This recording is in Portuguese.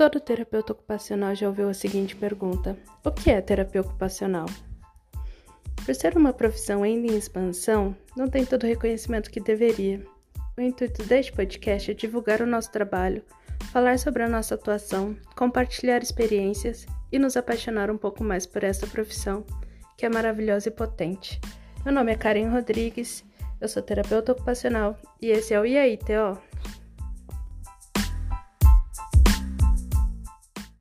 Todo terapeuta ocupacional já ouviu a seguinte pergunta: O que é terapia ocupacional? Por ser uma profissão ainda em expansão, não tem todo o reconhecimento que deveria. O intuito deste podcast é divulgar o nosso trabalho, falar sobre a nossa atuação, compartilhar experiências e nos apaixonar um pouco mais por essa profissão, que é maravilhosa e potente. Meu nome é Karen Rodrigues, eu sou terapeuta ocupacional e esse é o IAITO.